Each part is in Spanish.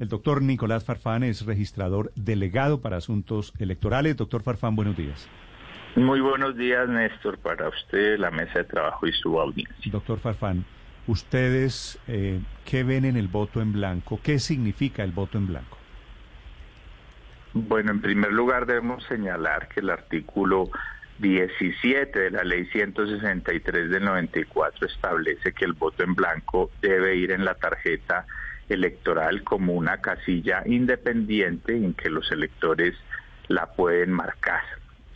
El doctor Nicolás Farfán es registrador delegado para asuntos electorales. Doctor Farfán, buenos días. Muy buenos días, Néstor, para usted, la mesa de trabajo y su audiencia. Doctor Farfán, ¿ustedes eh, qué ven en el voto en blanco? ¿Qué significa el voto en blanco? Bueno, en primer lugar debemos señalar que el artículo 17 de la ley 163 del 94 establece que el voto en blanco debe ir en la tarjeta electoral como una casilla independiente en que los electores la pueden marcar.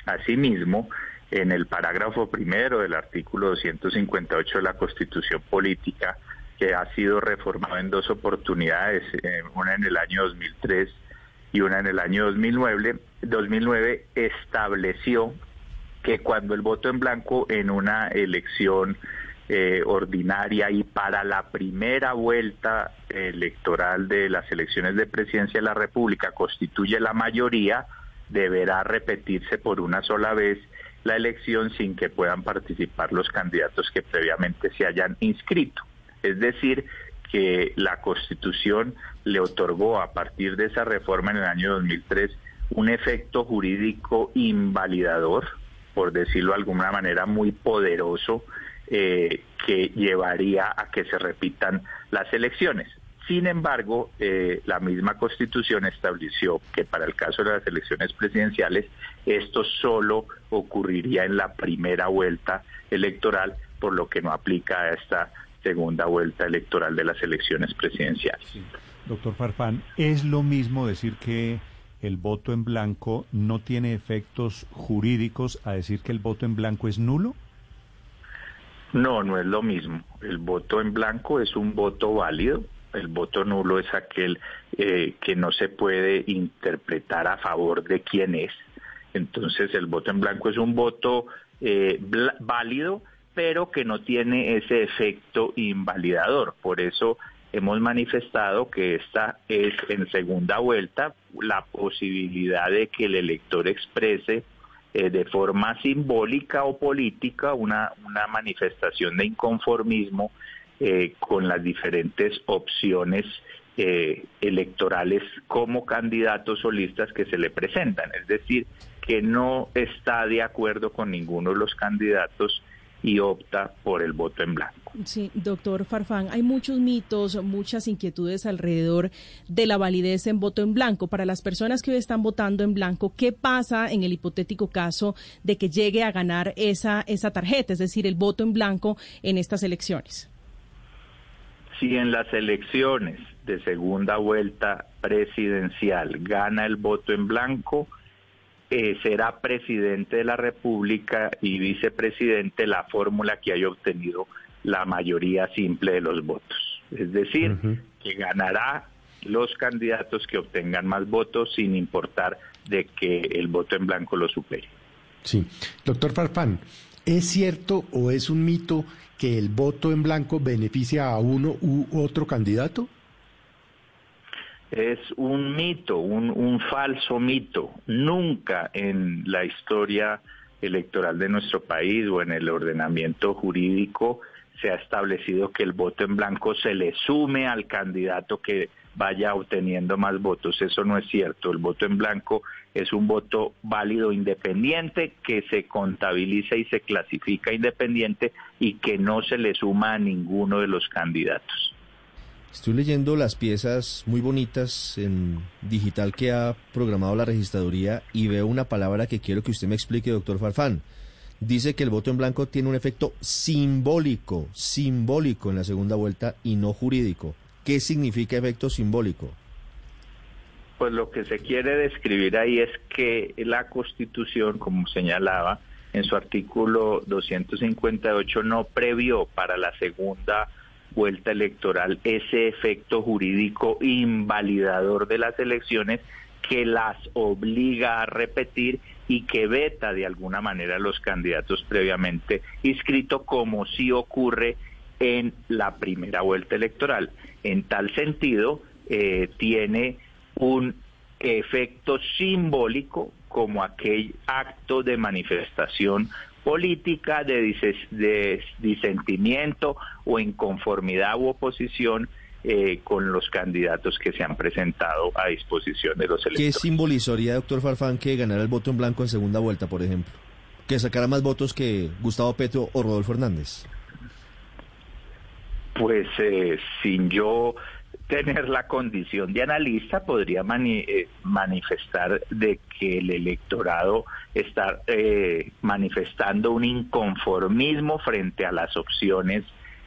Asimismo, en el parágrafo primero del artículo 258 de la Constitución Política, que ha sido reformado en dos oportunidades, eh, una en el año 2003 y una en el año 2009, 2009 estableció que cuando el voto en blanco en una elección eh, ordinaria y para la primera vuelta electoral de las elecciones de presidencia de la República constituye la mayoría, deberá repetirse por una sola vez la elección sin que puedan participar los candidatos que previamente se hayan inscrito. Es decir, que la Constitución le otorgó a partir de esa reforma en el año 2003 un efecto jurídico invalidador por decirlo de alguna manera, muy poderoso eh, que llevaría a que se repitan las elecciones. Sin embargo, eh, la misma Constitución estableció que para el caso de las elecciones presidenciales esto solo ocurriría en la primera vuelta electoral, por lo que no aplica a esta segunda vuelta electoral de las elecciones presidenciales. Doctor Farfán, ¿es lo mismo decir que el voto en blanco no tiene efectos jurídicos a decir que el voto en blanco es nulo? No, no es lo mismo. El voto en blanco es un voto válido. El voto nulo es aquel eh, que no se puede interpretar a favor de quién es. Entonces el voto en blanco es un voto eh, válido, pero que no tiene ese efecto invalidador. Por eso hemos manifestado que esta es en segunda vuelta la posibilidad de que el elector exprese eh, de forma simbólica o política una, una manifestación de inconformismo eh, con las diferentes opciones eh, electorales como candidatos solistas que se le presentan. Es decir, que no está de acuerdo con ninguno de los candidatos y opta por el voto en blanco. Sí, doctor Farfán, hay muchos mitos, muchas inquietudes alrededor de la validez en voto en blanco. Para las personas que hoy están votando en blanco, ¿qué pasa en el hipotético caso de que llegue a ganar esa, esa tarjeta, es decir, el voto en blanco en estas elecciones? Si en las elecciones de segunda vuelta presidencial gana el voto en blanco, eh, será presidente de la República y vicepresidente la fórmula que haya obtenido la mayoría simple de los votos. Es decir, que ganará los candidatos que obtengan más votos sin importar de que el voto en blanco lo supere. Sí. Doctor Farfán, ¿es cierto o es un mito que el voto en blanco beneficia a uno u otro candidato? es un mito, un, falso mito. Nunca en la historia electoral de nuestro país o en el ordenamiento jurídico se ha establecido que el voto en blanco se le sume al candidato que vaya obteniendo más votos. Eso no es cierto. El voto en blanco es un voto válido independiente que se contabiliza y se clasifica independiente y que no se le suma a ninguno de los candidatos. Estoy leyendo las piezas muy bonitas en digital que ha programado la registraduría y veo una palabra que quiero que usted me explique, doctor Farfán. Dice que el voto en blanco tiene un efecto simbólico, simbólico en la segunda vuelta y no jurídico. ¿Qué significa efecto simbólico? Pues lo que se quiere describir ahí es que la Constitución, como señalaba en su artículo 258, no previó para la segunda vuelta electoral ese efecto jurídico invalidador de las elecciones que las obliga a repetir y que veta de alguna manera a los candidatos previamente inscritos, como si ocurre en la primera vuelta electoral. En tal sentido, eh, tiene un efecto simbólico como aquel acto de manifestación política de, disentimiento o inconformidad u oposición eh, con los candidatos que se han presentado a disposición de los electores. ¿Qué simbolizaría, doctor Farfán, que ganara el voto en blanco en segunda vuelta, por ejemplo? Que sacara más votos que Gustavo Petro o Rodolfo Hernández. Pues eh, sin yo tener la condición de analista, podría eh, manifestar de que el electorado está eh, manifestando un inconformismo frente a las opciones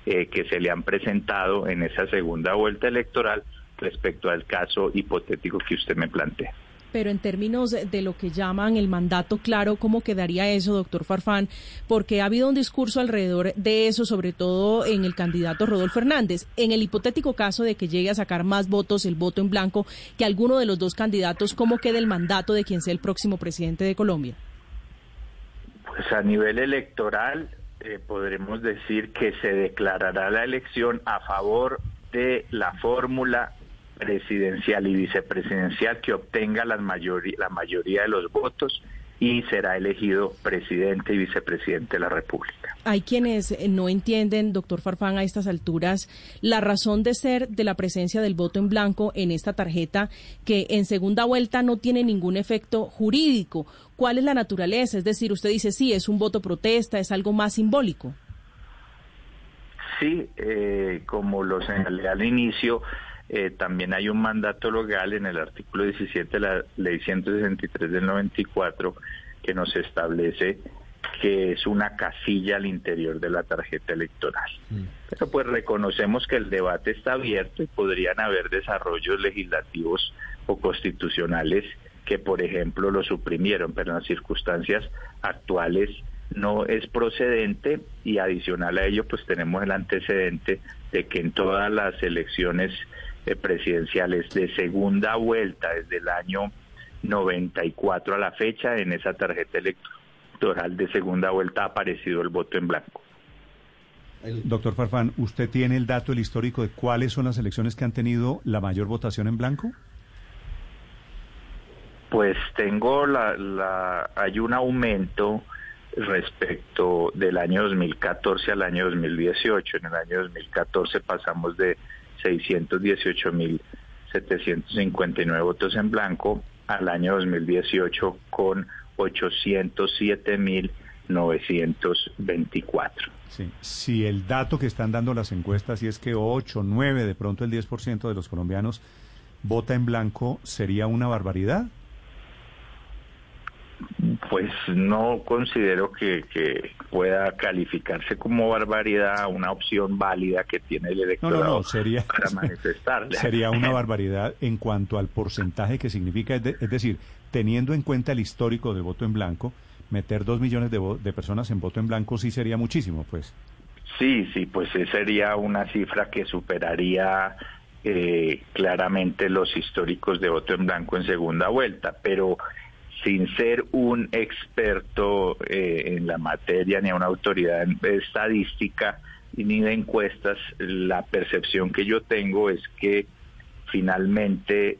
eh, que se le han presentado en esa segunda vuelta electoral respecto al caso hipotético que usted me plantea pero en términos de lo que llaman el mandato claro, ¿cómo quedaría eso, doctor Farfán? Porque ha habido un discurso alrededor de eso, sobre todo en el candidato Rodolfo Hernández. En el hipotético caso de que llegue a sacar más votos, el voto en blanco, que alguno de los dos candidatos, ¿cómo queda el mandato de quien sea el próximo presidente de Colombia? Pues a nivel electoral, eh, podremos decir que se declarará la elección a favor de la fórmula presidencial y vicepresidencial que obtenga la mayoría, la mayoría de los votos y será elegido presidente y vicepresidente de la República. Hay quienes eh, no entienden, doctor Farfán, a estas alturas, la razón de ser de la presencia del voto en blanco en esta tarjeta, que en segunda vuelta no tiene ningún efecto jurídico. ¿Cuál es la naturaleza? Es decir, usted dice, sí, es un voto protesta, es algo más simbólico. Sí, eh, como lo señalé al inicio, eh, también hay un mandato legal en el artículo 17 de la ley 163 del 94 que nos establece que es una casilla al interior de la tarjeta electoral. Mm. Pero pues reconocemos que el debate está abierto y podrían haber desarrollos legislativos o constitucionales que, por ejemplo, lo suprimieron, pero en las circunstancias actuales no es procedente y adicional a ello, pues tenemos el antecedente de que en todas las elecciones presidenciales de segunda vuelta desde el año 94 a la fecha, en esa tarjeta electoral de segunda vuelta ha aparecido el voto en blanco. Doctor Farfán, ¿usted tiene el dato, el histórico de cuáles son las elecciones que han tenido la mayor votación en blanco? Pues tengo la, la hay un aumento respecto del año 2014 al año 2018. En el año 2014 pasamos de 618.759 votos en blanco al año 2018 con 807.924. Sí. Si el dato que están dando las encuestas, y es que 8, 9, de pronto el 10% de los colombianos vota en blanco, ¿sería una barbaridad? Pues no considero que, pueda calificarse como barbaridad una opción válida que tiene el electorado sería, para manifestar. Sería una barbaridad en cuanto al porcentaje que significa, es, decir, teniendo en cuenta el histórico del voto en blanco, meter dos millones de, de personas en voto en blanco sí sería muchísimo, pues. Sí, sí, pues sería una cifra que superaría eh, claramente los históricos de voto en blanco en segunda vuelta, pero sin ser un experto eh, en la materia ni una autoridad estadística ni de encuestas, la percepción que yo tengo es que finalmente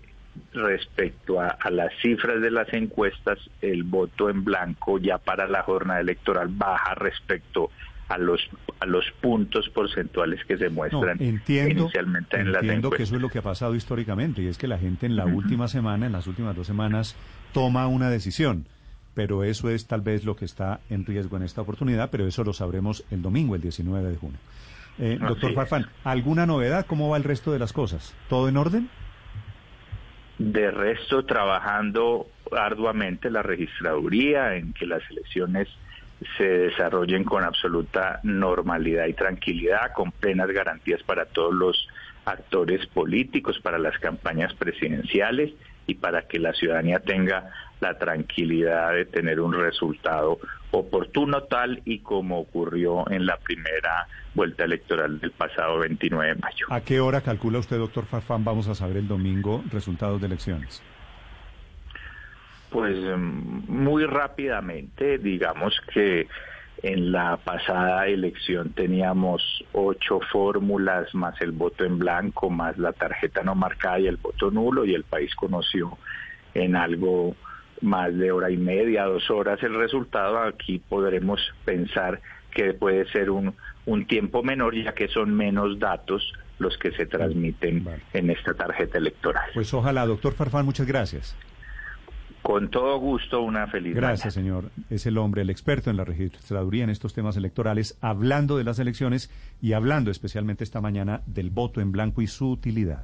respecto a, las cifras de las encuestas, el voto en blanco ya para la jornada electoral baja respecto a los a los puntos porcentuales que se muestran inicialmente en las Entiendo que eso es lo que ha pasado históricamente y es que la gente en la última semana, en las últimas dos semanas, toma una decisión. Pero eso es tal vez lo que está en riesgo en esta oportunidad, pero eso lo sabremos el domingo, el 19 de junio. Eh, doctor Farfán, ¿alguna novedad? ¿Cómo va el resto de las cosas? ¿Todo en orden? De resto, trabajando arduamente la registraduría en que las elecciones se desarrollen con absoluta normalidad y tranquilidad, con plenas garantías para todos los actores políticos, para las campañas presidenciales y para que la ciudadanía tenga la tranquilidad de tener un resultado oportuno tal y como ocurrió en la primera vuelta electoral del pasado 29 de mayo. ¿A qué hora calcula usted, doctor Farfán, vamos a saber el domingo resultados de elecciones? Pues em, muy rápidamente, digamos que en la pasada elección teníamos ocho fórmulas, más el voto en blanco, más la tarjeta no marcada y el voto nulo, y el país conoció en algo más de hora y media, dos horas el resultado. Aquí podremos pensar que puede ser un, un tiempo menor, ya que son menos datos, los que se transmiten en esta tarjeta electoral. Pues ojalá, doctor Farfán, muchas gracias. Con todo gusto, una feliz Gracias, señor. Es el hombre, el experto en la registraduría en estos temas electorales, hablando de las elecciones y hablando especialmente esta mañana del voto en blanco y su utilidad.